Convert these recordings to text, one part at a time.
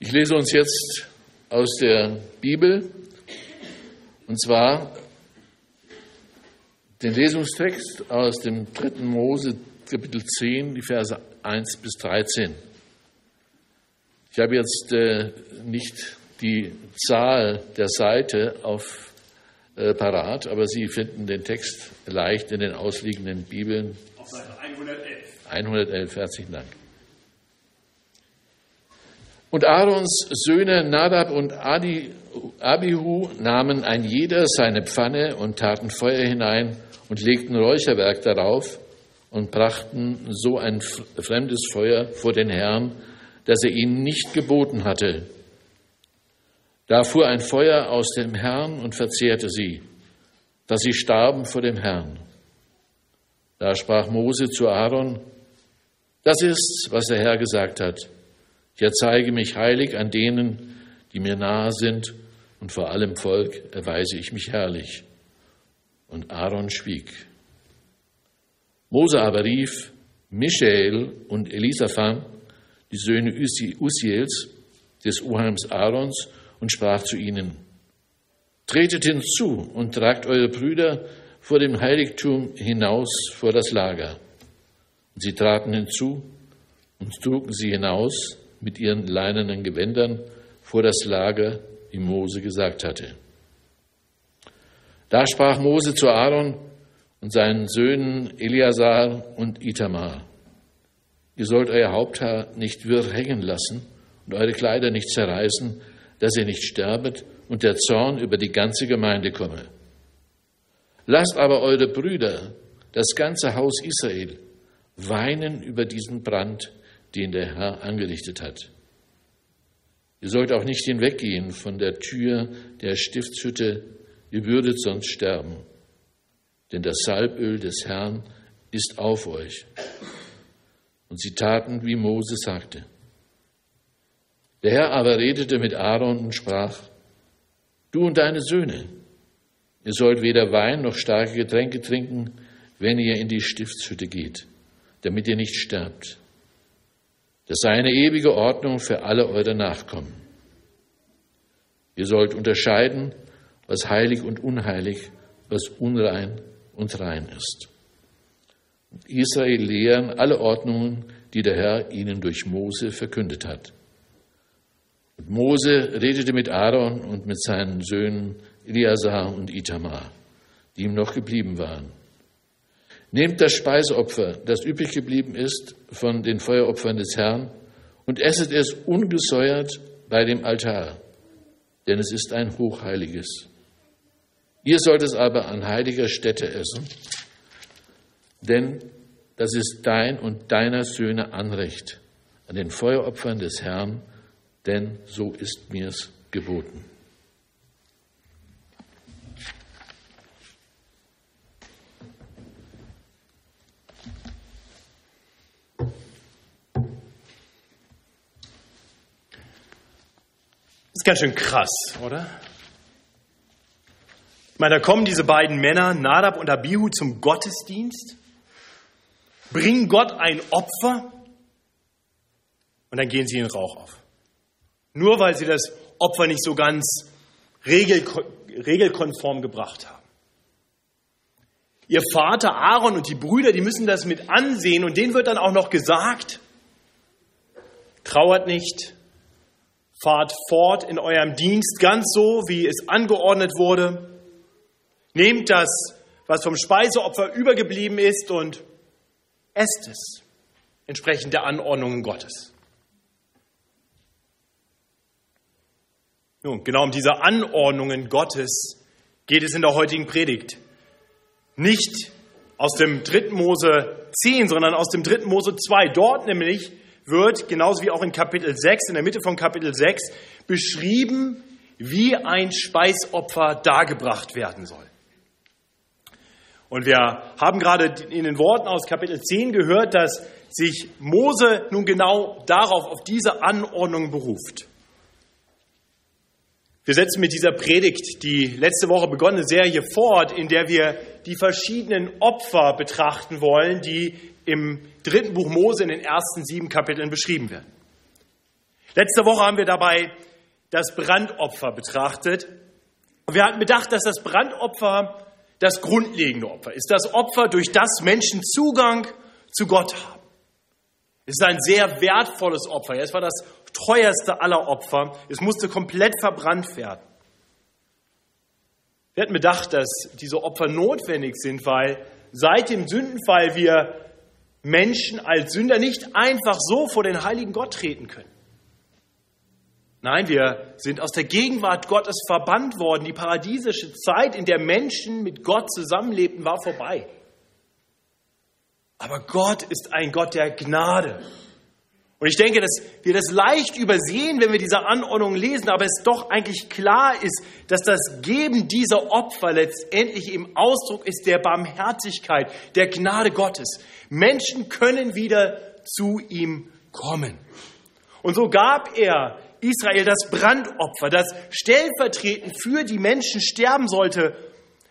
Ich lese uns jetzt aus der Bibel, und zwar den Lesungstext aus dem 3. Mose, Kapitel 10, die Verse 1 bis 13. Ich habe jetzt äh, nicht die Zahl der Seite auf äh, parat, aber Sie finden den Text leicht in den ausliegenden Bibeln. Auf Seite 111. 111, herzlichen Dank. Und Aarons Söhne Nadab und Adi, Abihu nahmen ein jeder seine Pfanne und taten Feuer hinein und legten Räucherwerk darauf und brachten so ein fremdes Feuer vor den Herrn, das er ihnen nicht geboten hatte. Da fuhr ein Feuer aus dem Herrn und verzehrte sie, dass sie starben vor dem Herrn. Da sprach Mose zu Aaron, das ist, was der Herr gesagt hat. Ich erzeige mich heilig an denen, die mir nahe sind, und vor allem Volk erweise ich mich herrlich. Und Aaron schwieg. Mose aber rief Michael und Elisaphan, die Söhne Usiels, des Urheims Aarons, und sprach zu ihnen, Tretet hinzu und tragt eure Brüder vor dem Heiligtum hinaus vor das Lager. Und sie traten hinzu und trugen sie hinaus mit ihren leinenen Gewändern vor das Lager, wie Mose gesagt hatte. Da sprach Mose zu Aaron und seinen Söhnen Eleazar und Itamar. Ihr sollt euer Haupthaar nicht wirr hängen lassen und eure Kleider nicht zerreißen, dass ihr nicht sterbet und der Zorn über die ganze Gemeinde komme. Lasst aber eure Brüder, das ganze Haus Israel, weinen über diesen Brand, den der Herr angerichtet hat. Ihr sollt auch nicht hinweggehen von der Tür der Stiftshütte, ihr würdet sonst sterben. Denn das Salböl des Herrn ist auf euch. Und sie taten, wie Mose sagte. Der Herr aber redete mit Aaron und sprach, Du und deine Söhne, ihr sollt weder Wein noch starke Getränke trinken, wenn ihr in die Stiftshütte geht, damit ihr nicht sterbt. Das sei eine ewige Ordnung für alle eure Nachkommen. Ihr sollt unterscheiden, was heilig und unheilig, was unrein und rein ist. Und Israel lehren alle Ordnungen, die der Herr ihnen durch Mose verkündet hat. Und Mose redete mit Aaron und mit seinen Söhnen Eliasar und Itamar, die ihm noch geblieben waren. Nehmt das Speiseopfer, das übrig geblieben ist von den Feueropfern des Herrn, und esset es ungesäuert bei dem Altar, denn es ist ein hochheiliges. Ihr sollt es aber an heiliger Stätte essen, denn das ist dein und deiner Söhne Anrecht an den Feueropfern des Herrn, denn so ist mir's geboten. Ganz schön krass, oder? Ich meine, da kommen diese beiden Männer, Nadab und Abihu, zum Gottesdienst, bringen Gott ein Opfer und dann gehen sie in Rauch auf. Nur weil sie das Opfer nicht so ganz regelkonform gebracht haben. Ihr Vater Aaron und die Brüder, die müssen das mit ansehen und denen wird dann auch noch gesagt, trauert nicht, Fahrt fort in eurem Dienst ganz so, wie es angeordnet wurde. Nehmt das, was vom Speiseopfer übergeblieben ist und esst es, entsprechend der Anordnungen Gottes. Nun, genau um diese Anordnungen Gottes geht es in der heutigen Predigt. Nicht aus dem 3. Mose 10, sondern aus dem 3. Mose 2. Dort nämlich wird, genauso wie auch in Kapitel 6, in der Mitte von Kapitel 6, beschrieben, wie ein Speisopfer dargebracht werden soll. Und wir haben gerade in den Worten aus Kapitel 10 gehört, dass sich Mose nun genau darauf, auf diese Anordnung beruft. Wir setzen mit dieser Predigt die letzte Woche begonnene Serie fort, in der wir die verschiedenen Opfer betrachten wollen, die im dritten Buch Mose in den ersten sieben Kapiteln beschrieben werden. Letzte Woche haben wir dabei das Brandopfer betrachtet. Wir hatten bedacht, dass das Brandopfer das grundlegende Opfer ist. Das Opfer, durch das Menschen Zugang zu Gott haben. Es ist ein sehr wertvolles Opfer. Es war das teuerste aller Opfer. Es musste komplett verbrannt werden. Wir hatten bedacht, dass diese Opfer notwendig sind, weil seit dem Sündenfall wir Menschen als Sünder nicht einfach so vor den heiligen Gott treten können. Nein, wir sind aus der Gegenwart Gottes verbannt worden. Die paradiesische Zeit, in der Menschen mit Gott zusammenlebten, war vorbei. Aber Gott ist ein Gott der Gnade. Und ich denke, dass wir das leicht übersehen, wenn wir diese Anordnung lesen, aber es doch eigentlich klar ist, dass das Geben dieser Opfer letztendlich im Ausdruck ist der Barmherzigkeit, der Gnade Gottes. Menschen können wieder zu ihm kommen. Und so gab er Israel das Brandopfer, das stellvertretend für die Menschen sterben sollte,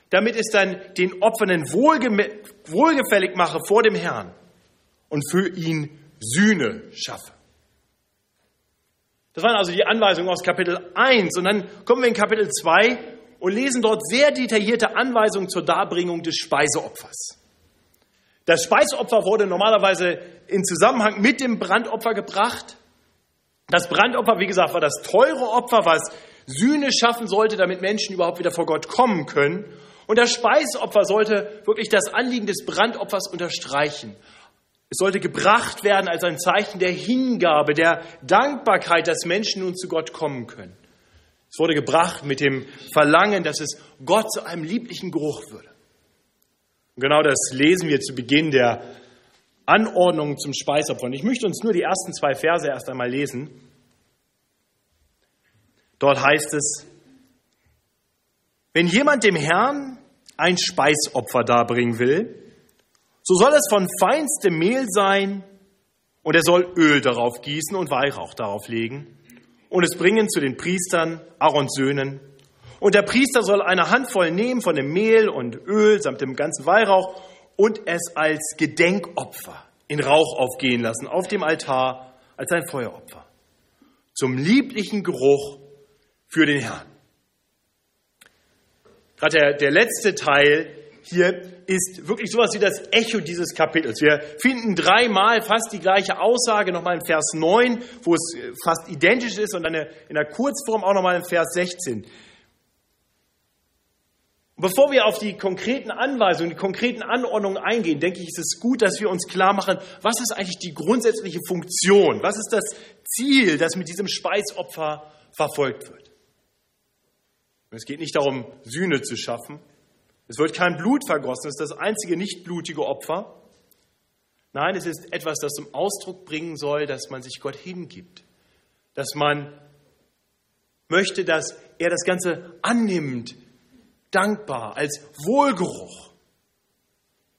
damit es dann den Opfernden wohlgefällig mache vor dem Herrn und für ihn Sühne schaffe. Das waren also die Anweisungen aus Kapitel 1. Und dann kommen wir in Kapitel 2 und lesen dort sehr detaillierte Anweisungen zur Darbringung des Speiseopfers. Das Speiseopfer wurde normalerweise in Zusammenhang mit dem Brandopfer gebracht. Das Brandopfer, wie gesagt, war das teure Opfer, was Sühne schaffen sollte, damit Menschen überhaupt wieder vor Gott kommen können. Und das Speisopfer sollte wirklich das Anliegen des Brandopfers unterstreichen. Es sollte gebracht werden als ein Zeichen der Hingabe, der Dankbarkeit, dass Menschen nun zu Gott kommen können. Es wurde gebracht mit dem Verlangen, dass es Gott zu einem lieblichen Geruch würde. Und genau das lesen wir zu Beginn der Anordnung zum Speisopfer. Und ich möchte uns nur die ersten zwei Verse erst einmal lesen. Dort heißt es, wenn jemand dem Herrn ein Speisopfer darbringen will, so soll es von feinstem Mehl sein, und er soll Öl darauf gießen und Weihrauch darauf legen und es bringen zu den Priestern, Aarons Söhnen. Und der Priester soll eine Handvoll nehmen von dem Mehl und Öl samt dem ganzen Weihrauch und es als Gedenkopfer in Rauch aufgehen lassen auf dem Altar als ein Feueropfer. Zum lieblichen Geruch für den Herrn. Gerade der, der letzte Teil hier ist wirklich sowas wie das Echo dieses Kapitels. Wir finden dreimal fast die gleiche Aussage, nochmal in Vers 9, wo es fast identisch ist und dann in der Kurzform auch nochmal in Vers 16. Bevor wir auf die konkreten Anweisungen, die konkreten Anordnungen eingehen, denke ich, ist es gut, dass wir uns klar machen, was ist eigentlich die grundsätzliche Funktion? Was ist das Ziel, das mit diesem Speisopfer verfolgt wird? Es geht nicht darum, Sühne zu schaffen, es wird kein Blut vergossen, es ist das einzige nicht blutige Opfer. Nein, es ist etwas, das zum Ausdruck bringen soll, dass man sich Gott hingibt, dass man möchte, dass er das Ganze annimmt, dankbar, als Wohlgeruch.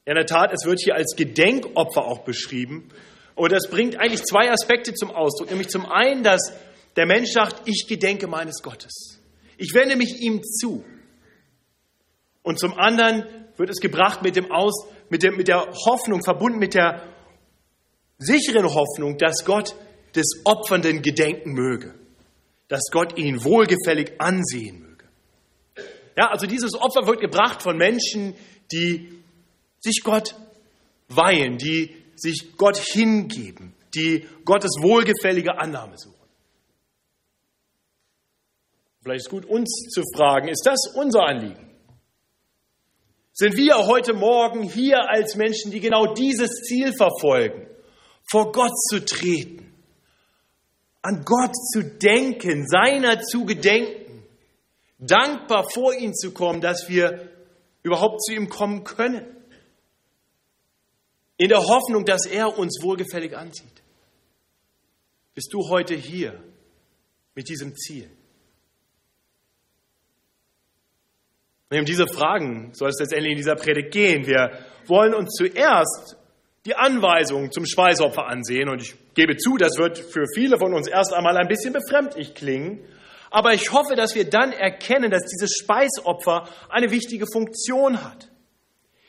in der Tat, es wird hier als Gedenkopfer auch beschrieben. Und das bringt eigentlich zwei Aspekte zum Ausdruck. Nämlich zum einen, dass der Mensch sagt, ich gedenke meines Gottes. Ich wende mich ihm zu. Und zum anderen wird es gebracht mit, dem Aus, mit, der, mit der Hoffnung, verbunden mit der sicheren Hoffnung, dass Gott des Opfernden gedenken möge, dass Gott ihn wohlgefällig ansehen möge. Ja, also dieses Opfer wird gebracht von Menschen, die sich Gott weihen, die sich Gott hingeben, die Gottes wohlgefällige Annahme suchen. Vielleicht ist es gut, uns zu fragen, ist das unser Anliegen? Sind wir heute Morgen hier als Menschen, die genau dieses Ziel verfolgen, vor Gott zu treten, an Gott zu denken, seiner zu gedenken, dankbar vor ihn zu kommen, dass wir überhaupt zu ihm kommen können, in der Hoffnung, dass er uns wohlgefällig ansieht. Bist du heute hier mit diesem Ziel? Und um diese Fragen soll es letztendlich in dieser Predigt gehen. Wir wollen uns zuerst die Anweisungen zum Speisopfer ansehen. Und ich gebe zu, das wird für viele von uns erst einmal ein bisschen befremdlich klingen. Aber ich hoffe, dass wir dann erkennen, dass dieses Speisopfer eine wichtige Funktion hat.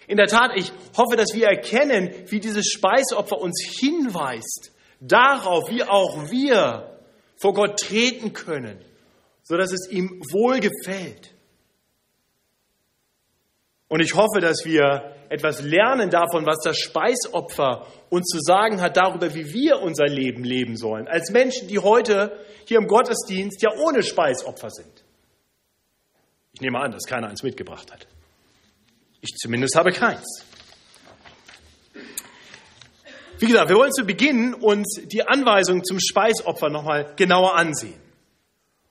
In der Tat, ich hoffe, dass wir erkennen, wie dieses Speisopfer uns hinweist darauf, wie auch wir vor Gott treten können, sodass es ihm wohlgefällt. Und ich hoffe, dass wir etwas lernen davon, was das Speisopfer uns zu sagen hat, darüber, wie wir unser Leben leben sollen. Als Menschen, die heute hier im Gottesdienst ja ohne Speisopfer sind. Ich nehme an, dass keiner eins mitgebracht hat. Ich zumindest habe keins. Wie gesagt, wir wollen zu Beginn uns die Anweisung zum Speisopfer nochmal genauer ansehen.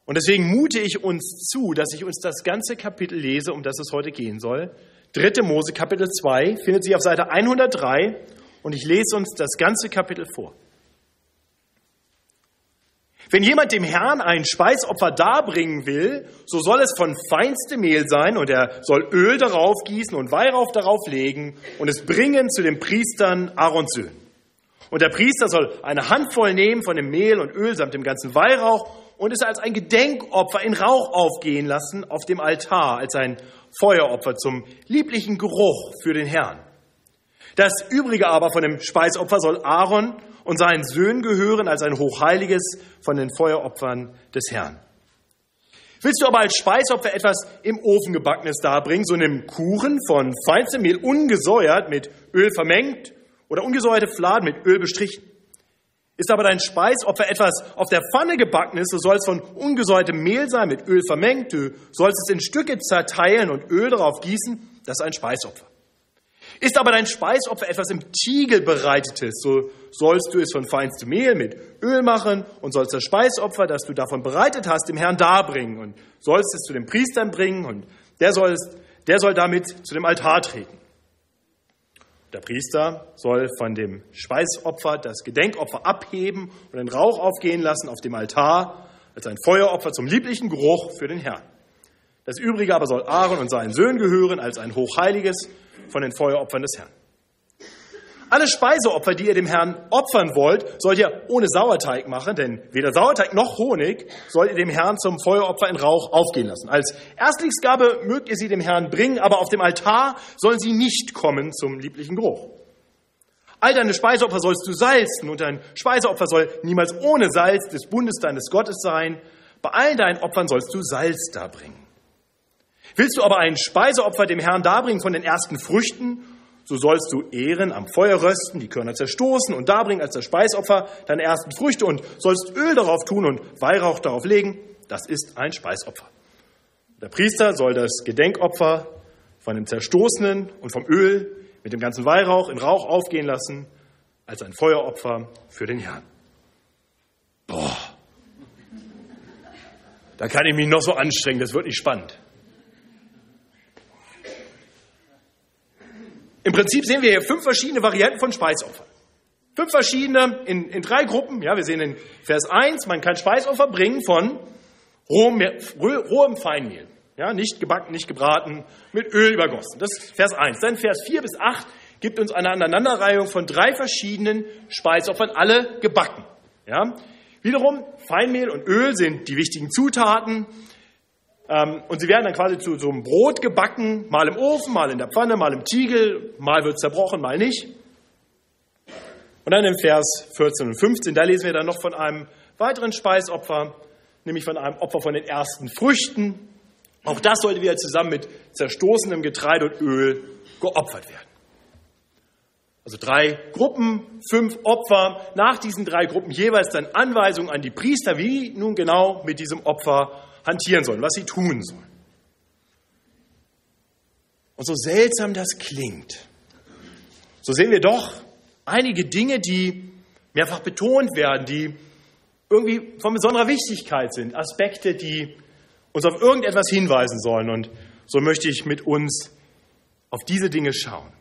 Und deswegen mute ich uns zu, dass ich uns das ganze Kapitel lese, um das es heute gehen soll. Dritte Mose, Kapitel 2, findet sich auf Seite 103 und ich lese uns das ganze Kapitel vor. Wenn jemand dem Herrn ein Speisopfer darbringen will, so soll es von feinstem Mehl sein und er soll Öl darauf gießen und Weihrauch darauf legen und es bringen zu den Priestern Aarons Söhnen. Und der Priester soll eine Handvoll nehmen von dem Mehl und Öl samt dem ganzen Weihrauch und es als ein Gedenkopfer in Rauch aufgehen lassen auf dem Altar, als ein Feueropfer zum lieblichen Geruch für den Herrn. Das übrige aber von dem Speisopfer soll Aaron und seinen Söhnen gehören als ein hochheiliges von den Feueropfern des Herrn. Willst du aber als Speisopfer etwas im Ofen gebackenes darbringen, so nimm Kuchen von feinstem Mehl ungesäuert mit Öl vermengt oder ungesäuerte Fladen mit Öl bestrichen. Ist aber dein Speisopfer etwas auf der Pfanne gebackenes, so soll es von ungesäuertem Mehl sein, mit Öl vermengt. Du sollst es in Stücke zerteilen und Öl darauf gießen. Das ist ein Speisopfer. Ist aber dein Speisopfer etwas im Tiegel bereitetes, so sollst du es von feinstem Mehl mit Öl machen und sollst das Speisopfer, das du davon bereitet hast, dem Herrn darbringen und sollst es zu den Priestern bringen und der soll, der soll damit zu dem Altar treten. Der Priester soll von dem Speisopfer das Gedenkopfer abheben und den Rauch aufgehen lassen auf dem Altar als ein Feueropfer zum lieblichen Geruch für den Herrn. Das Übrige aber soll Aaron und seinen Söhnen gehören als ein hochheiliges von den Feueropfern des Herrn. Alle Speiseopfer, die ihr dem Herrn opfern wollt, sollt ihr ohne Sauerteig machen, denn weder Sauerteig noch Honig sollt ihr dem Herrn zum Feueropfer in Rauch aufgehen lassen. Als Erstlingsgabe mögt ihr sie dem Herrn bringen, aber auf dem Altar sollen sie nicht kommen zum lieblichen Geruch. All deine Speiseopfer sollst du salzen und dein Speiseopfer soll niemals ohne Salz des Bundes deines Gottes sein. Bei allen deinen Opfern sollst du Salz darbringen. Willst du aber ein Speiseopfer dem Herrn darbringen von den ersten Früchten so sollst du Ehren am Feuer rösten, die Körner zerstoßen und darbringen als das Speisopfer deine ersten Früchte und sollst Öl darauf tun und Weihrauch darauf legen. Das ist ein Speisopfer. Der Priester soll das Gedenkopfer von dem Zerstoßenen und vom Öl mit dem ganzen Weihrauch in Rauch aufgehen lassen als ein Feueropfer für den Herrn. Boah. Da kann ich mich noch so anstrengen, das wird nicht spannend. Im Prinzip sehen wir hier fünf verschiedene Varianten von Speisopfern. Fünf verschiedene in, in drei Gruppen. Ja, wir sehen in Vers 1, man kann Speisopfer bringen von rohem, rohem Feinmehl. Ja, nicht gebacken, nicht gebraten, mit Öl übergossen. Das ist Vers 1. Dann Vers 4 bis 8 gibt uns eine Aneinanderreihung von drei verschiedenen Speisopfern, alle gebacken. Ja, wiederum, Feinmehl und Öl sind die wichtigen Zutaten. Ähm, und sie werden dann quasi zu so einem Brot gebacken, mal im Ofen, mal in der Pfanne, mal im Tiegel, mal wird zerbrochen, mal nicht. Und dann im Vers 14 und 15, da lesen wir dann noch von einem weiteren Speisopfer, nämlich von einem Opfer von den ersten Früchten. Auch das sollte wieder zusammen mit zerstoßenem Getreide und Öl geopfert werden. Also drei Gruppen, fünf Opfer. Nach diesen drei Gruppen jeweils dann Anweisungen an die Priester, wie nun genau mit diesem Opfer hantieren sollen, was sie tun sollen. Und so seltsam das klingt, so sehen wir doch einige Dinge, die mehrfach betont werden, die irgendwie von besonderer Wichtigkeit sind, Aspekte, die uns auf irgendetwas hinweisen sollen. Und so möchte ich mit uns auf diese Dinge schauen.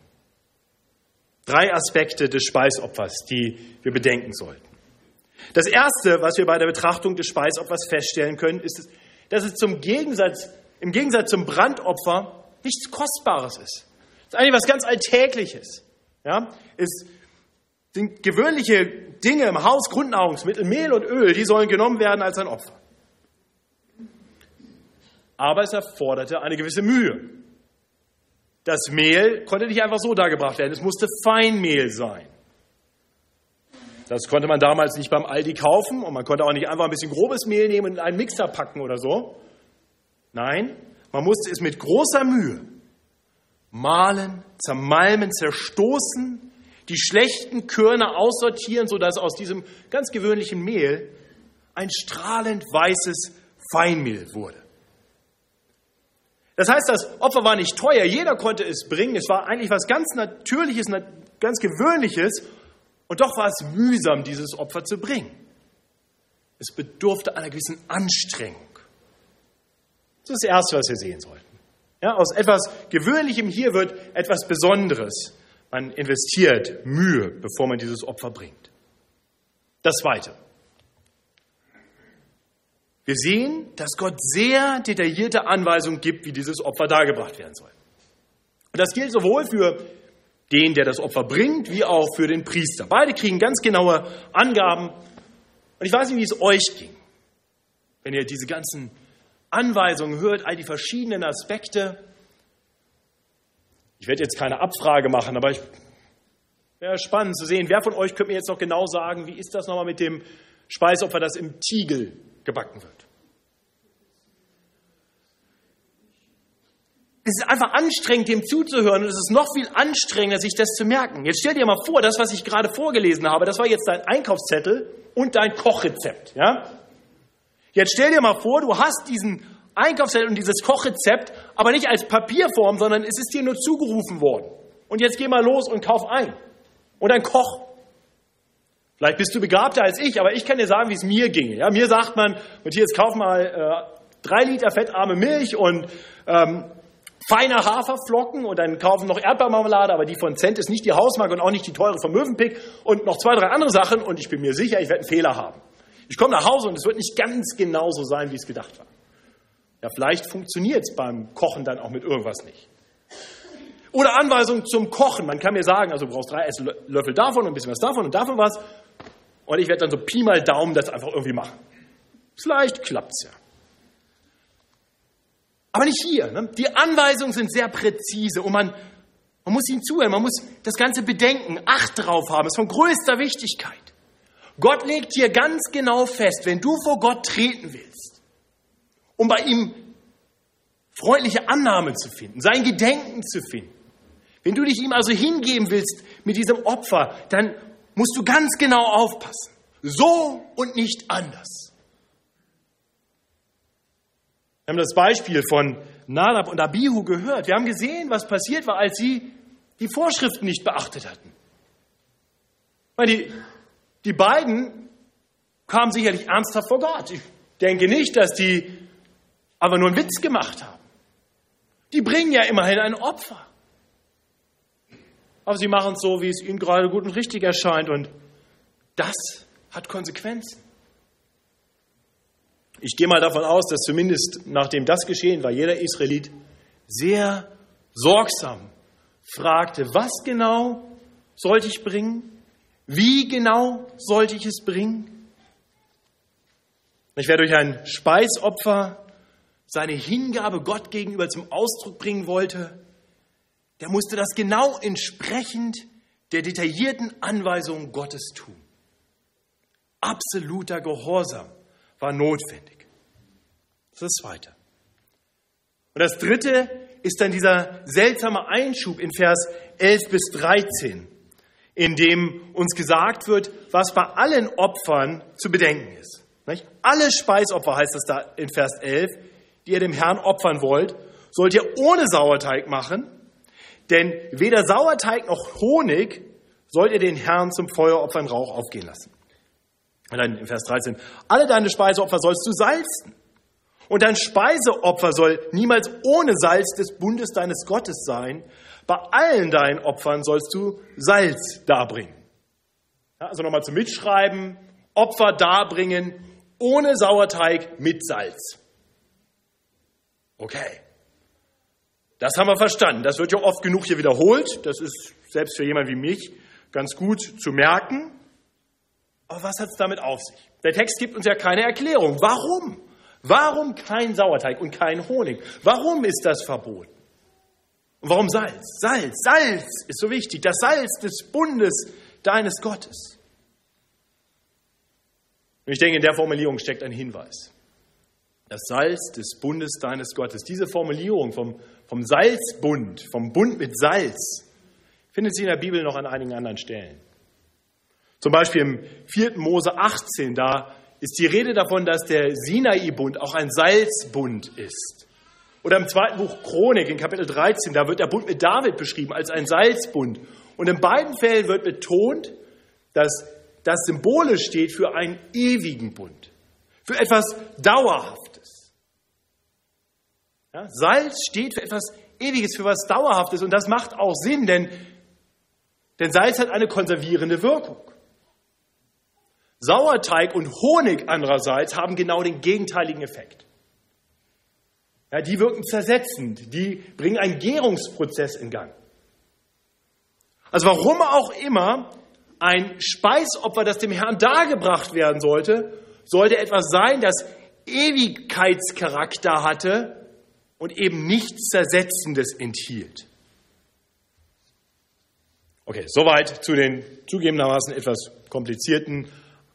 Drei Aspekte des Speisopfers, die wir bedenken sollten. Das Erste, was wir bei der Betrachtung des Speisopfers feststellen können, ist, dass es zum Gegensatz, im Gegensatz zum Brandopfer nichts Kostbares ist. Es ist eigentlich was ganz Alltägliches. Ja? Es sind gewöhnliche Dinge im Haus, Grundnahrungsmittel, Mehl und Öl, die sollen genommen werden als ein Opfer. Aber es erforderte eine gewisse Mühe. Das Mehl konnte nicht einfach so dargebracht werden, es musste Feinmehl sein. Das konnte man damals nicht beim Aldi kaufen und man konnte auch nicht einfach ein bisschen grobes Mehl nehmen und in einen Mixer packen oder so. Nein, man musste es mit großer Mühe mahlen, zermalmen, zerstoßen, die schlechten Körner aussortieren, sodass aus diesem ganz gewöhnlichen Mehl ein strahlend weißes Feinmehl wurde. Das heißt, das Opfer war nicht teuer, jeder konnte es bringen, es war eigentlich was ganz Natürliches, ganz Gewöhnliches und doch war es mühsam, dieses Opfer zu bringen. Es bedurfte einer gewissen Anstrengung. Das ist das Erste, was wir sehen sollten. Ja, aus etwas Gewöhnlichem hier wird etwas Besonderes. Man investiert Mühe, bevor man dieses Opfer bringt. Das Zweite. Wir sehen, dass Gott sehr detaillierte Anweisungen gibt, wie dieses Opfer dargebracht werden soll. Und das gilt sowohl für den, der das Opfer bringt, wie auch für den Priester. Beide kriegen ganz genaue Angaben. Und ich weiß nicht, wie es euch ging, wenn ihr diese ganzen Anweisungen hört, all die verschiedenen Aspekte. Ich werde jetzt keine Abfrage machen, aber ich wäre spannend zu sehen, wer von euch könnte mir jetzt noch genau sagen, wie ist das nochmal mit dem Speisopfer, das im Tiegel gebacken wird? Es ist einfach anstrengend, dem zuzuhören und es ist noch viel anstrengender, sich das zu merken. Jetzt stell dir mal vor, das, was ich gerade vorgelesen habe, das war jetzt dein Einkaufszettel und dein Kochrezept. Ja? Jetzt stell dir mal vor, du hast diesen Einkaufszettel und dieses Kochrezept, aber nicht als Papierform, sondern es ist dir nur zugerufen worden. Und jetzt geh mal los und kauf ein. Und dann koch. Vielleicht bist du begabter als ich, aber ich kann dir sagen, wie es mir ginge. Ja, mir sagt man, Matthias, kauf mal äh, drei Liter fettarme Milch und ähm, feine Haferflocken und dann kaufen noch Erdbeermarmelade, aber die von Cent ist nicht die Hausmarke und auch nicht die teure von Mövenpick und noch zwei, drei andere Sachen und ich bin mir sicher, ich werde einen Fehler haben. Ich komme nach Hause und es wird nicht ganz genauso sein, wie es gedacht war. Ja, vielleicht funktioniert es beim Kochen dann auch mit irgendwas nicht. Oder Anweisungen zum Kochen. Man kann mir sagen, also du brauchst drei Esslöffel davon und ein bisschen was davon und davon was. Und ich werde dann so Pi mal Daumen das einfach irgendwie machen. Vielleicht klappt es ja. Aber nicht hier. Ne? Die Anweisungen sind sehr präzise und man, man muss ihnen zuhören, man muss das Ganze bedenken, Acht drauf haben, ist von größter Wichtigkeit. Gott legt hier ganz genau fest, wenn du vor Gott treten willst, um bei ihm freundliche Annahme zu finden, sein Gedenken zu finden, wenn du dich ihm also hingeben willst mit diesem Opfer, dann musst du ganz genau aufpassen. So und nicht anders. Wir haben das Beispiel von Nadab und Abihu gehört. Wir haben gesehen, was passiert war, als sie die Vorschriften nicht beachtet hatten. Weil die die beiden kamen sicherlich ernsthaft vor Gott. Ich denke nicht, dass die aber nur einen Witz gemacht haben. Die bringen ja immerhin ein Opfer. Aber sie machen es so, wie es ihnen gerade gut und richtig erscheint. Und das hat Konsequenzen. Ich gehe mal davon aus, dass zumindest nachdem das geschehen war, jeder Israelit sehr sorgsam fragte, was genau sollte ich bringen? Wie genau sollte ich es bringen? Ich werde durch ein Speisopfer seine Hingabe Gott gegenüber zum Ausdruck bringen wollte, der musste das genau entsprechend der detaillierten Anweisungen Gottes tun. Absoluter Gehorsam war notwendig. Das ist das Zweite. Und das Dritte ist dann dieser seltsame Einschub in Vers 11 bis 13 in dem uns gesagt wird, was bei allen Opfern zu bedenken ist. Nicht? Alle Speisopfer heißt es da in Vers 11, die ihr dem Herrn opfern wollt, sollt ihr ohne Sauerteig machen, denn weder Sauerteig noch Honig sollt ihr den Herrn zum Feueropfer in Rauch aufgehen lassen. Dann in Vers 13, alle deine Speiseopfer sollst du salzen. Und dein Speiseopfer soll niemals ohne Salz des Bundes deines Gottes sein, bei allen deinen Opfern sollst du Salz darbringen. Ja, also nochmal zum Mitschreiben, Opfer darbringen ohne Sauerteig mit Salz. Okay. Das haben wir verstanden. Das wird ja oft genug hier wiederholt. Das ist selbst für jemanden wie mich ganz gut zu merken. Aber was hat es damit auf sich? Der Text gibt uns ja keine Erklärung. Warum? Warum kein Sauerteig und kein Honig? Warum ist das verboten? Und warum Salz? Salz, Salz ist so wichtig. Das Salz des Bundes deines Gottes. Und ich denke, in der Formulierung steckt ein Hinweis. Das Salz des Bundes deines Gottes. Diese Formulierung vom, vom Salzbund, vom Bund mit Salz, findet sich in der Bibel noch an einigen anderen Stellen. Zum Beispiel im 4. Mose 18, da ist die Rede davon, dass der Sinai-Bund auch ein Salzbund ist. Oder im zweiten Buch Chronik in Kapitel 13, da wird der Bund mit David beschrieben als ein Salzbund. Und in beiden Fällen wird betont, dass das symbolisch steht für einen ewigen Bund, für etwas Dauerhaftes. Ja, Salz steht für etwas Ewiges, für etwas Dauerhaftes und das macht auch Sinn, denn, denn Salz hat eine konservierende Wirkung. Sauerteig und Honig andererseits haben genau den gegenteiligen Effekt. Ja, die wirken zersetzend, die bringen einen Gärungsprozess in Gang. Also warum auch immer ein Speisopfer, das dem Herrn dargebracht werden sollte, sollte etwas sein, das Ewigkeitscharakter hatte und eben nichts Zersetzendes enthielt. Okay, soweit zu den zugegebenermaßen etwas komplizierten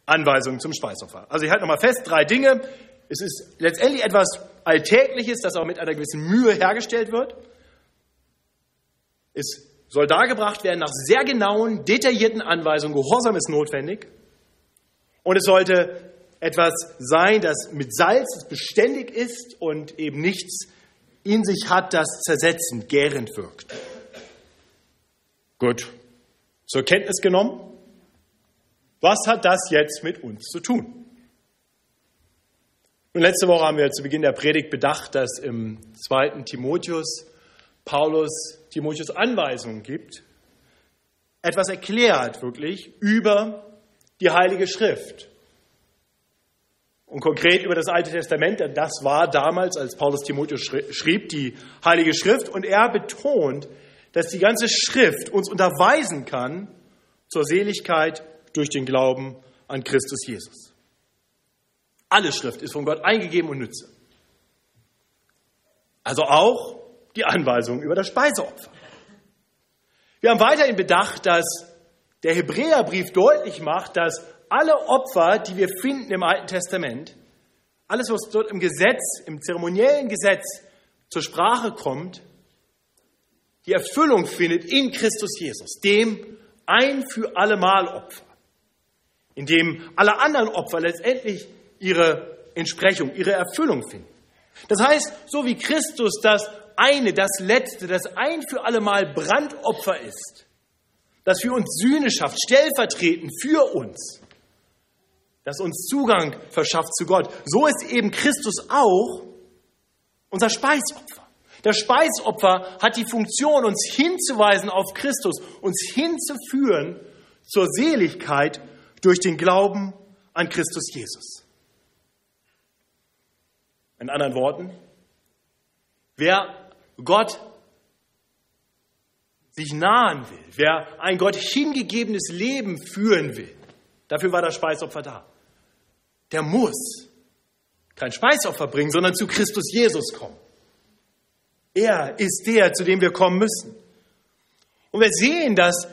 Anweisungen zum Speisopfer. Also ich halte nochmal fest, drei Dinge. Es ist letztendlich etwas Alltägliches, das auch mit einer gewissen Mühe hergestellt wird. Es soll dargebracht werden nach sehr genauen, detaillierten Anweisungen. Gehorsam ist notwendig. Und es sollte etwas sein, das mit Salz beständig ist und eben nichts in sich hat, das zersetzend, gärend wirkt. Gut. Zur Kenntnis genommen. Was hat das jetzt mit uns zu tun? Und letzte Woche haben wir zu Beginn der Predigt bedacht, dass im zweiten Timotheus Paulus Timotheus Anweisungen gibt, etwas erklärt wirklich über die Heilige Schrift. Und konkret über das Alte Testament, denn das war damals, als Paulus Timotheus schrieb, die Heilige Schrift. Und er betont, dass die ganze Schrift uns unterweisen kann zur Seligkeit durch den Glauben an Christus Jesus. Alle Schrift ist von Gott eingegeben und nütze. Also auch die Anweisung über das Speiseopfer. Wir haben weiterhin bedacht, dass der Hebräerbrief deutlich macht, dass alle Opfer, die wir finden im Alten Testament, alles, was dort im Gesetz, im zeremoniellen Gesetz zur Sprache kommt, die Erfüllung findet in Christus Jesus, dem ein für allemal Opfer, in dem alle anderen Opfer letztendlich ihre Entsprechung, ihre Erfüllung finden. Das heißt, so wie Christus das eine, das letzte, das ein für allemal Brandopfer ist, das für uns Sühne schafft, stellvertretend für uns, das uns Zugang verschafft zu Gott. So ist eben Christus auch unser Speisopfer. Das Speisopfer hat die Funktion, uns hinzuweisen auf Christus, uns hinzuführen zur Seligkeit durch den Glauben an Christus Jesus. In anderen Worten, wer Gott sich nahen will, wer ein Gott hingegebenes Leben führen will, dafür war das Speisopfer da. Der muss kein Speisopfer bringen, sondern zu Christus Jesus kommen. Er ist der, zu dem wir kommen müssen. Und wir sehen, dass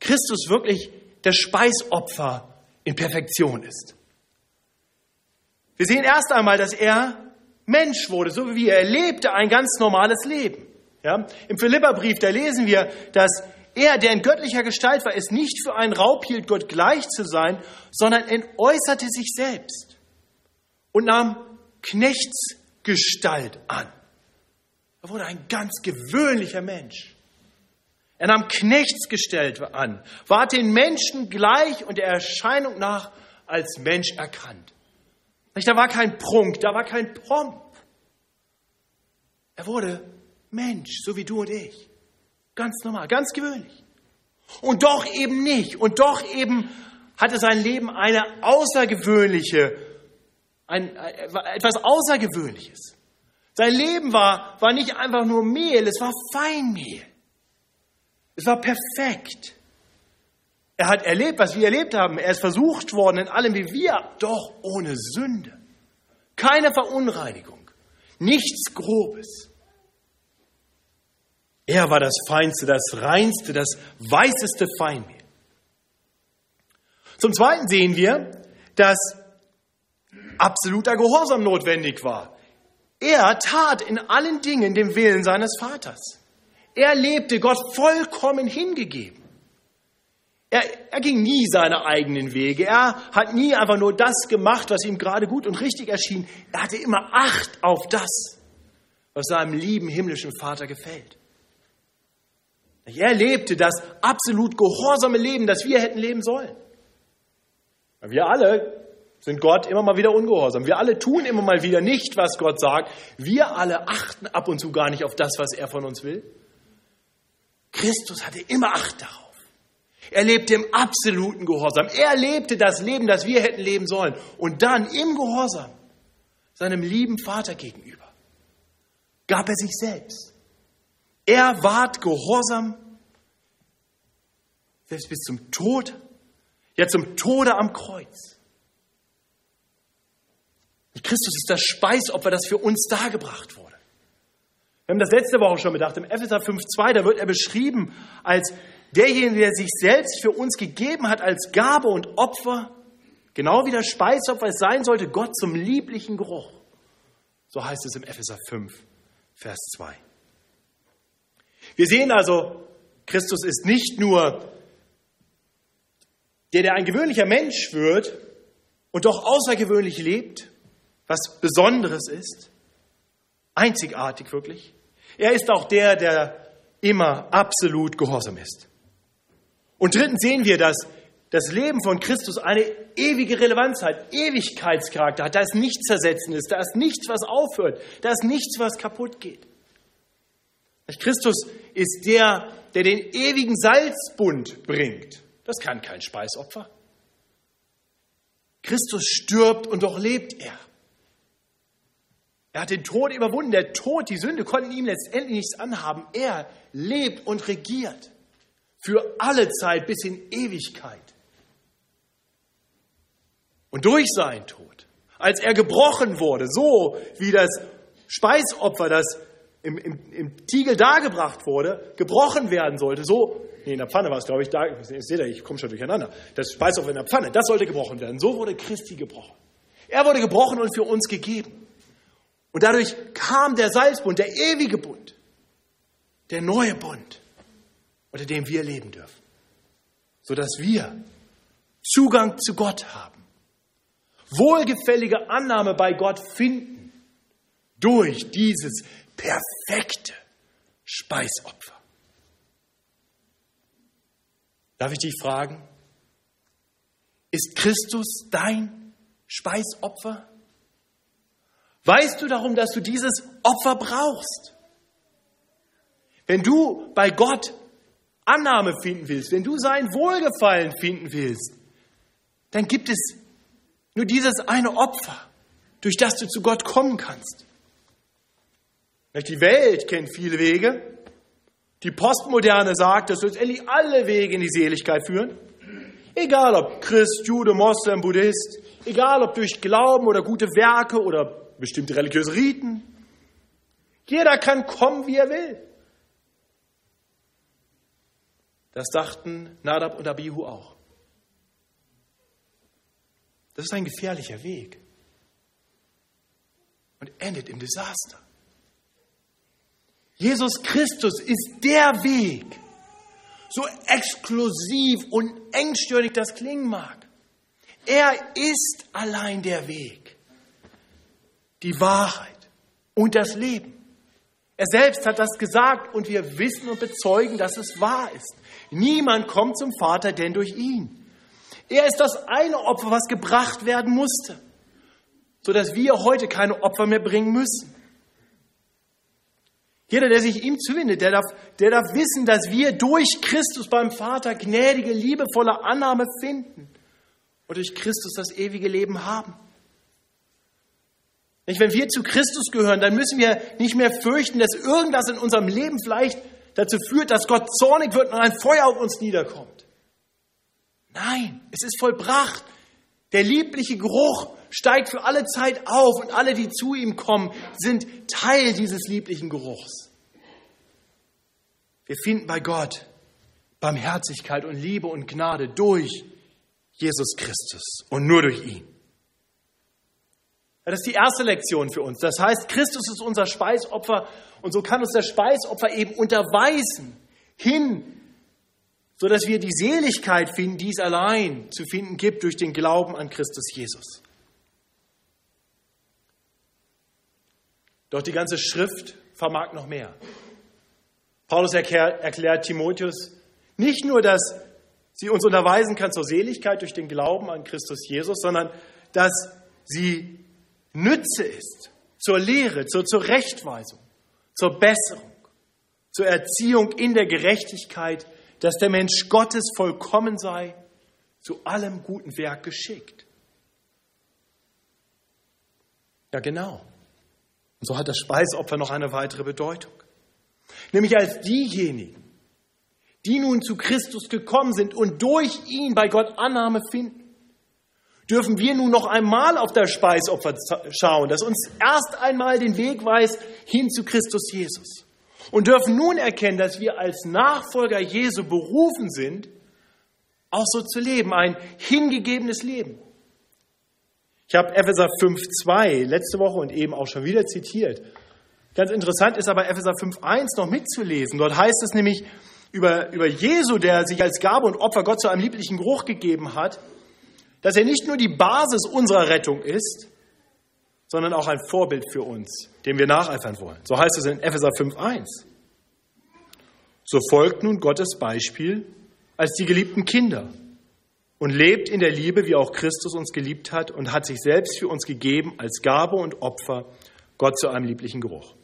Christus wirklich das Speisopfer in Perfektion ist. Wir sehen erst einmal, dass er Mensch wurde, so wie er lebte, ein ganz normales Leben. Ja? Im Philipperbrief, da lesen wir, dass er, der in göttlicher Gestalt war, es nicht für einen Raub hielt, Gott gleich zu sein, sondern entäußerte sich selbst und nahm Knechtsgestalt an. Er wurde ein ganz gewöhnlicher Mensch. Er nahm Knechtsgestalt an, war den Menschen gleich und der Erscheinung nach als Mensch erkannt. Da war kein Prunk, da war kein Pomp. Er wurde Mensch, so wie du und ich. Ganz normal, ganz gewöhnlich. Und doch eben nicht. Und doch eben hatte sein Leben eine außergewöhnliche, ein, etwas Außergewöhnliches. Sein Leben war, war nicht einfach nur Mehl, es war Feinmehl. Es war perfekt. Er hat erlebt, was wir erlebt haben. Er ist versucht worden in allem wie wir, doch ohne Sünde. Keine Verunreinigung. Nichts Grobes. Er war das Feinste, das Reinste, das weißeste Feinmehl. Zum Zweiten sehen wir, dass absoluter Gehorsam notwendig war. Er tat in allen Dingen dem Willen seines Vaters. Er lebte Gott vollkommen hingegeben. Er, er, ging nie seine eigenen Wege. Er hat nie einfach nur das gemacht, was ihm gerade gut und richtig erschien. Er hatte immer Acht auf das, was seinem lieben himmlischen Vater gefällt. Er lebte das absolut gehorsame Leben, das wir hätten leben sollen. Wir alle sind Gott immer mal wieder ungehorsam. Wir alle tun immer mal wieder nicht, was Gott sagt. Wir alle achten ab und zu gar nicht auf das, was er von uns will. Christus hatte immer Acht darauf. Er lebte im absoluten Gehorsam. Er lebte das Leben, das wir hätten leben sollen. Und dann im Gehorsam seinem lieben Vater gegenüber gab er sich selbst. Er ward gehorsam selbst bis zum Tod, ja zum Tode am Kreuz. Christus ist das Speisopfer, das für uns dargebracht wurde. Wir haben das letzte Woche schon bedacht, im Epheser 5,2, da wird er beschrieben als derjenige, der sich selbst für uns gegeben hat als Gabe und Opfer, genau wie das Speisopfer es sein sollte, Gott zum lieblichen Geruch. So heißt es im Epheser 5, Vers 2. Wir sehen also, Christus ist nicht nur der, der ein gewöhnlicher Mensch wird und doch außergewöhnlich lebt, was Besonderes ist, einzigartig wirklich. Er ist auch der, der immer absolut gehorsam ist. Und drittens sehen wir, dass das Leben von Christus eine ewige Relevanz hat, Ewigkeitscharakter hat. Da ist nichts Zersetzendes, da ist nichts, was aufhört, da ist nichts, was kaputt geht. Christus ist der, der den ewigen Salzbund bringt. Das kann kein Speisopfer. Christus stirbt und doch lebt er. Er hat den Tod überwunden. Der Tod, die Sünde konnten ihm letztendlich nichts anhaben. Er lebt und regiert für alle Zeit bis in Ewigkeit. Und durch seinen Tod, als er gebrochen wurde, so wie das Speisopfer, das im, im, im Tiegel dargebracht wurde, gebrochen werden sollte, so, nee, in der Pfanne war es, glaube ich, da, seht ihr, ich komme schon durcheinander, das Speisopfer in der Pfanne, das sollte gebrochen werden. So wurde Christi gebrochen. Er wurde gebrochen und für uns gegeben. Und dadurch kam der Salzbund, der ewige Bund, der neue Bund unter dem wir leben dürfen, sodass wir Zugang zu Gott haben, wohlgefällige Annahme bei Gott finden durch dieses perfekte Speisopfer. Darf ich dich fragen, ist Christus dein Speisopfer? Weißt du darum, dass du dieses Opfer brauchst? Wenn du bei Gott Annahme finden willst, wenn du sein Wohlgefallen finden willst, dann gibt es nur dieses eine Opfer, durch das du zu Gott kommen kannst. Die Welt kennt viele Wege. Die Postmoderne sagt, dass letztendlich alle Wege in die Seligkeit führen. Egal ob Christ, Jude, Moslem, Buddhist, egal ob durch Glauben oder gute Werke oder bestimmte religiöse Riten. Jeder kann kommen, wie er will. Das dachten Nadab und Abihu auch. Das ist ein gefährlicher Weg und endet im Desaster. Jesus Christus ist der Weg, so exklusiv und engstirnig das klingen mag. Er ist allein der Weg, die Wahrheit und das Leben. Er selbst hat das gesagt und wir wissen und bezeugen, dass es wahr ist. Niemand kommt zum Vater denn durch ihn. Er ist das eine Opfer, was gebracht werden musste, sodass wir heute keine Opfer mehr bringen müssen. Jeder, der sich ihm zuwendet, der darf, der darf wissen, dass wir durch Christus beim Vater gnädige, liebevolle Annahme finden und durch Christus das ewige Leben haben. Nicht, wenn wir zu Christus gehören, dann müssen wir nicht mehr fürchten, dass irgendwas in unserem Leben vielleicht dazu führt, dass Gott zornig wird und ein Feuer auf uns niederkommt. Nein, es ist vollbracht. Der liebliche Geruch steigt für alle Zeit auf und alle, die zu ihm kommen, sind Teil dieses lieblichen Geruchs. Wir finden bei Gott Barmherzigkeit und Liebe und Gnade durch Jesus Christus und nur durch ihn. Das ist die erste Lektion für uns. Das heißt, Christus ist unser Speisopfer und so kann uns der Speisopfer eben unterweisen hin, so dass wir die Seligkeit finden, die es allein zu finden gibt durch den Glauben an Christus Jesus. Doch die ganze Schrift vermag noch mehr. Paulus erklärt, erklärt Timotheus nicht nur, dass sie uns unterweisen kann zur Seligkeit durch den Glauben an Christus Jesus, sondern dass sie Nütze ist zur Lehre, zur Zurechtweisung, zur Besserung, zur Erziehung in der Gerechtigkeit, dass der Mensch Gottes vollkommen sei, zu allem guten Werk geschickt. Ja, genau. Und so hat das Speisopfer noch eine weitere Bedeutung. Nämlich als diejenigen, die nun zu Christus gekommen sind und durch ihn bei Gott Annahme finden, dürfen wir nun noch einmal auf das Speisopfer schauen, das uns erst einmal den Weg weist hin zu Christus Jesus. Und dürfen nun erkennen, dass wir als Nachfolger Jesu berufen sind, auch so zu leben, ein hingegebenes Leben. Ich habe Epheser 5.2 letzte Woche und eben auch schon wieder zitiert. Ganz interessant ist aber Epheser 5.1 noch mitzulesen. Dort heißt es nämlich über, über Jesu, der sich als Gabe und Opfer Gott zu einem lieblichen Geruch gegeben hat, dass er nicht nur die Basis unserer Rettung ist, sondern auch ein Vorbild für uns, dem wir nacheifern wollen. So heißt es in Epheser 5.1. So folgt nun Gottes Beispiel als die geliebten Kinder und lebt in der Liebe, wie auch Christus uns geliebt hat und hat sich selbst für uns gegeben als Gabe und Opfer Gott zu einem lieblichen Geruch.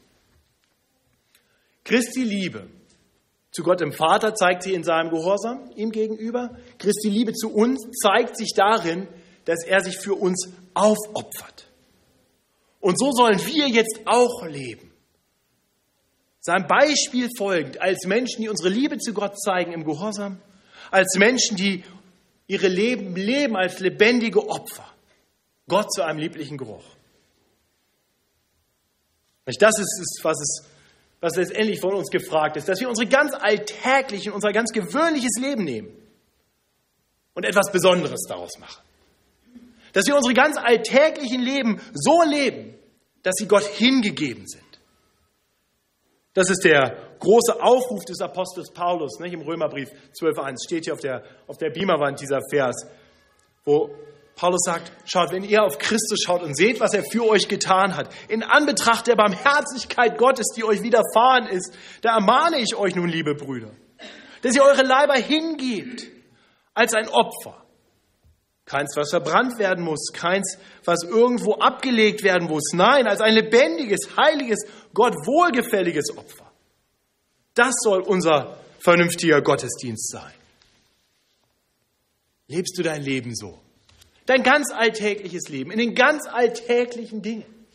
Christi Liebe zu Gott dem Vater zeigt sie in seinem Gehorsam ihm gegenüber. Christi Liebe zu uns zeigt sich darin, dass er sich für uns aufopfert. Und so sollen wir jetzt auch leben. Sein Beispiel folgend als Menschen, die unsere Liebe zu Gott zeigen im Gehorsam, als Menschen, die ihre Leben leben als lebendige Opfer. Gott zu einem lieblichen Geruch. Das ist, was, es, was letztendlich von uns gefragt ist, dass wir unsere ganz alltäglichen, unser ganz gewöhnliches Leben nehmen und etwas Besonderes daraus machen. Dass wir unsere ganz alltäglichen Leben so leben, dass sie Gott hingegeben sind. Das ist der große Aufruf des Apostels Paulus nicht, im Römerbrief 12.1. Steht hier auf der, auf der Beamerwand dieser Vers, wo Paulus sagt, schaut, wenn ihr auf Christus schaut und seht, was er für euch getan hat, in Anbetracht der Barmherzigkeit Gottes, die euch widerfahren ist, da ermahne ich euch nun, liebe Brüder, dass ihr eure Leiber hingebt als ein Opfer. Keins, was verbrannt werden muss, keins, was irgendwo abgelegt werden muss. Nein, als ein lebendiges, heiliges, Gott wohlgefälliges Opfer. Das soll unser vernünftiger Gottesdienst sein. Lebst du dein Leben so? Dein ganz alltägliches Leben, in den ganz alltäglichen Dingen,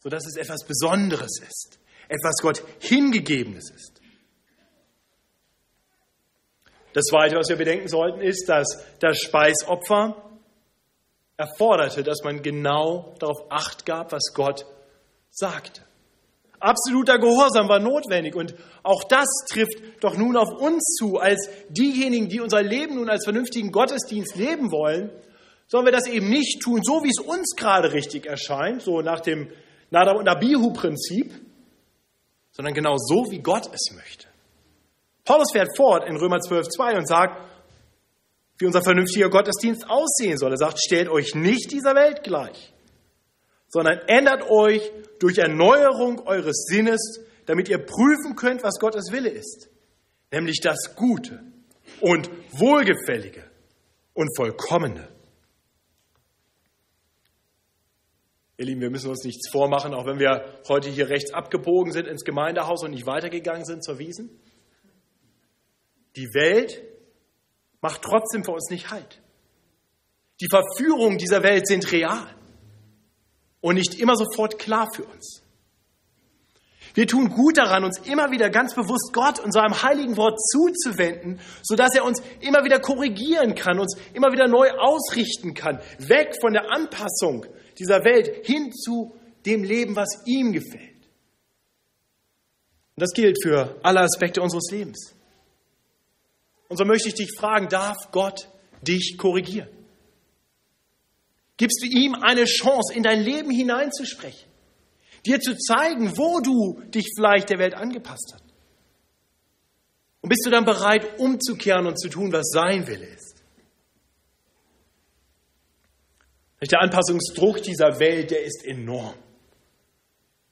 sodass es etwas Besonderes ist, etwas Gott hingegebenes ist. Das Zweite, was wir bedenken sollten, ist, dass das Speisopfer erforderte, dass man genau darauf acht gab, was Gott sagte. Absoluter Gehorsam war notwendig und auch das trifft doch nun auf uns zu, als diejenigen, die unser Leben nun als vernünftigen Gottesdienst leben wollen, sollen wir das eben nicht tun, so wie es uns gerade richtig erscheint, so nach dem Nadab und Abihu-Prinzip, sondern genau so, wie Gott es möchte. Paulus fährt fort in Römer 12,2 und sagt, wie unser vernünftiger Gottesdienst aussehen soll. Er sagt, stellt euch nicht dieser Welt gleich, sondern ändert euch durch Erneuerung eures Sinnes, damit ihr prüfen könnt, was Gottes Wille ist, nämlich das Gute und Wohlgefällige und Vollkommene. Ihr Lieben, wir müssen uns nichts vormachen, auch wenn wir heute hier rechts abgebogen sind ins Gemeindehaus und nicht weitergegangen sind zur Wiesen. Die Welt macht trotzdem für uns nicht Halt. Die Verführungen dieser Welt sind real und nicht immer sofort klar für uns. Wir tun gut daran, uns immer wieder ganz bewusst Gott und seinem heiligen Wort zuzuwenden, sodass er uns immer wieder korrigieren kann, uns immer wieder neu ausrichten kann, weg von der Anpassung dieser Welt hin zu dem Leben, was ihm gefällt. Und das gilt für alle Aspekte unseres Lebens. Und so möchte ich dich fragen, darf Gott dich korrigieren? Gibst du ihm eine Chance, in dein Leben hineinzusprechen? Dir zu zeigen, wo du dich vielleicht der Welt angepasst hast? Und bist du dann bereit, umzukehren und zu tun, was sein Wille ist? Der Anpassungsdruck dieser Welt, der ist enorm.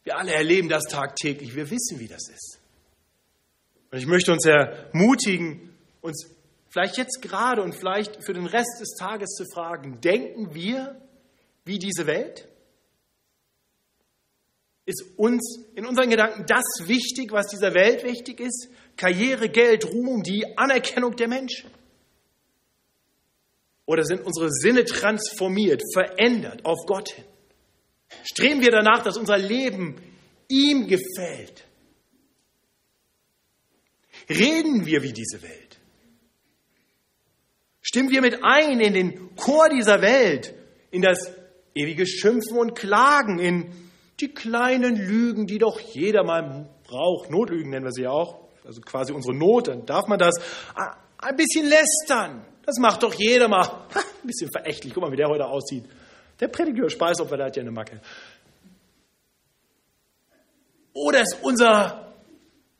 Wir alle erleben das tagtäglich. Wir wissen, wie das ist. Und ich möchte uns ermutigen, uns vielleicht jetzt gerade und vielleicht für den Rest des Tages zu fragen, denken wir wie diese Welt? Ist uns in unseren Gedanken das wichtig, was dieser Welt wichtig ist? Karriere, Geld, Ruhm, die Anerkennung der Menschen? Oder sind unsere Sinne transformiert, verändert auf Gott hin? Streben wir danach, dass unser Leben ihm gefällt? Reden wir wie diese Welt? Stimmen wir mit ein in den Chor dieser Welt, in das ewige Schimpfen und Klagen, in die kleinen Lügen, die doch jeder mal braucht. Notlügen nennen wir sie auch, also quasi unsere Not, dann darf man das. Ein bisschen lästern, das macht doch jeder mal. ein bisschen verächtlich, guck mal, wie der heute aussieht. Der Prediger Speisopfer, der hat ja eine Macke. Oder ist unser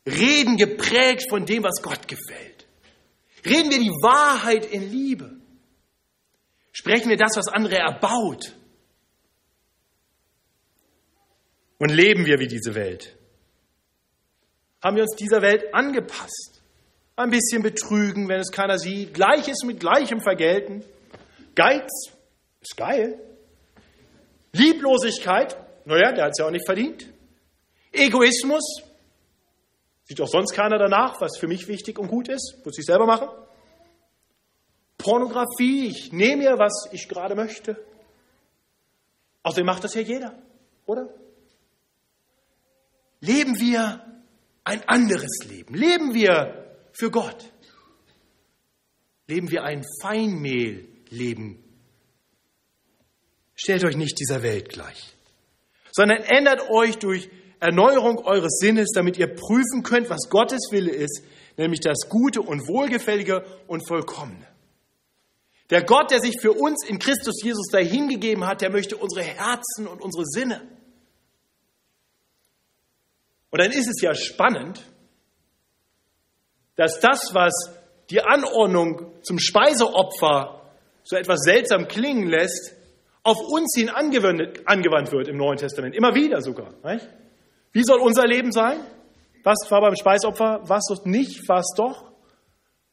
Reden geprägt von dem, was Gott gefällt? Reden wir die Wahrheit in Liebe? Sprechen wir das, was andere erbaut? Und leben wir wie diese Welt? Haben wir uns dieser Welt angepasst? Ein bisschen betrügen, wenn es keiner sieht. Gleiches mit Gleichem vergelten. Geiz ist geil. Lieblosigkeit, naja, der hat es ja auch nicht verdient. Egoismus, sieht doch sonst keiner danach, was für mich wichtig und gut ist, muss ich selber machen. Pornografie, ich nehme mir, was ich gerade möchte. Außerdem macht das ja jeder, oder? Leben wir ein anderes Leben? Leben wir für Gott? Leben wir ein Feinmehlleben? Stellt euch nicht dieser Welt gleich, sondern ändert euch durch Erneuerung eures Sinnes, damit ihr prüfen könnt, was Gottes Wille ist, nämlich das Gute und Wohlgefällige und Vollkommene. Der Gott, der sich für uns in Christus Jesus dahingegeben hat, der möchte unsere Herzen und unsere Sinne und dann ist es ja spannend, dass das, was die Anordnung zum Speiseopfer so etwas seltsam klingen lässt, auf uns hin angewandt, wird im Neuen Testament. Immer wieder sogar. Nicht? Wie soll unser Leben sein? Was war beim Speisopfer? Was nicht? Was doch?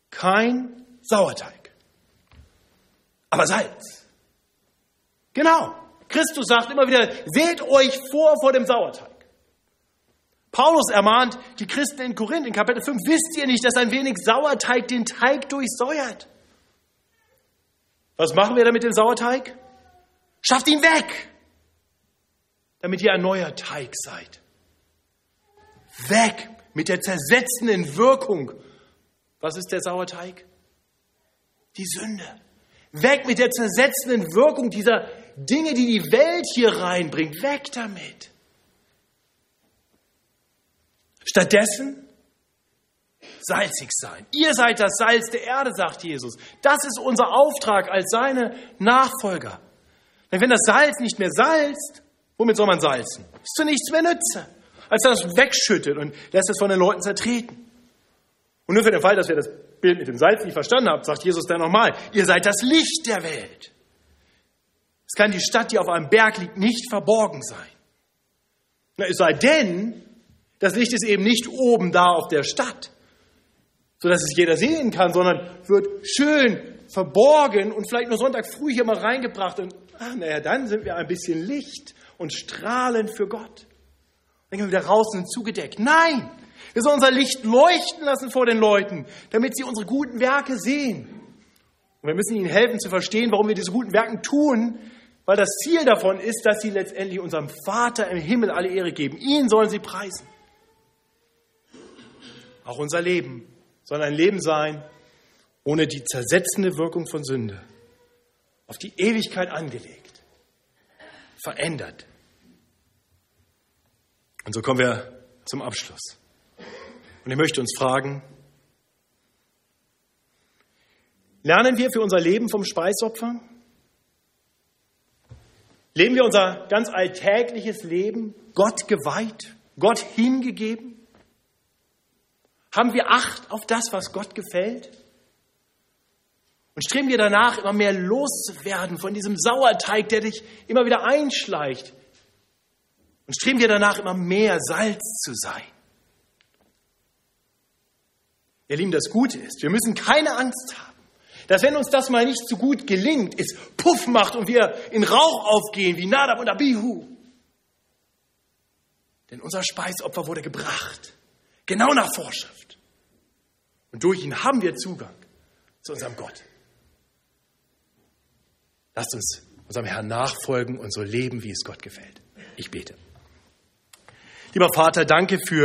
Kein Sauerteig. Aber Salz. Genau. Christus sagt immer wieder, seht euch vor vor dem Sauerteig. Paulus ermahnt die Christen in Korinth in Kapitel 5, wisst ihr nicht, dass ein wenig Sauerteig den Teig durchsäuert? Was machen wir da mit dem Sauerteig? Schafft ihn weg, damit ihr ein neuer Teig seid. Weg mit der zersetzenden Wirkung. Was ist der Sauerteig? Die Sünde. Weg mit der zersetzenden Wirkung dieser Dinge, die die Welt hier reinbringt. Weg damit. Stattdessen salzig sein. Ihr seid das Salz der Erde, sagt Jesus. Das ist unser Auftrag als seine Nachfolger. Denn wenn das Salz nicht mehr salzt, womit soll man salzen? Ist zu nichts mehr nütze, als dass es wegschüttet und lässt es von den Leuten zertreten. Und nur für den Fall, dass wir das Bild mit dem Salz nicht verstanden haben, sagt Jesus dann nochmal, ihr seid das Licht der Welt. Es kann die Stadt, die auf einem Berg liegt, nicht verborgen sein. Na, es sei denn, das Licht ist eben nicht oben da auf der Stadt, sodass es jeder sehen kann, sondern wird schön verborgen und vielleicht nur Sonntag früh hier mal reingebracht. Und ach, naja, dann sind wir ein bisschen Licht und strahlen für Gott. Dann gehen wir wieder raus und zugedeckt. Nein, wir sollen unser Licht leuchten lassen vor den Leuten, damit sie unsere guten Werke sehen. Und wir müssen ihnen helfen zu verstehen, warum wir diese guten Werke tun, weil das Ziel davon ist, dass sie letztendlich unserem Vater im Himmel alle Ehre geben. Ihn sollen sie preisen auch unser Leben soll ein Leben sein ohne die zersetzende Wirkung von Sünde, auf die Ewigkeit angelegt, verändert. Und so kommen wir zum Abschluss. Und ich möchte uns fragen, lernen wir für unser Leben vom Speisopfer? Leben wir unser ganz alltägliches Leben Gott geweiht, Gott hingegeben? Haben wir Acht auf das, was Gott gefällt? Und streben wir danach, immer mehr loszuwerden von diesem Sauerteig, der dich immer wieder einschleicht? Und streben wir danach, immer mehr Salz zu sein? Ihr Lieben, das Gute ist, wir müssen keine Angst haben, dass wenn uns das mal nicht so gut gelingt, es Puff macht und wir in Rauch aufgehen wie Nadab und Abihu. Denn unser Speisopfer wurde gebracht, genau nach Vorschrift. Und durch ihn haben wir Zugang zu unserem Gott. Lasst uns unserem Herrn nachfolgen und so leben, wie es Gott gefällt. Ich bete. Lieber Vater, danke für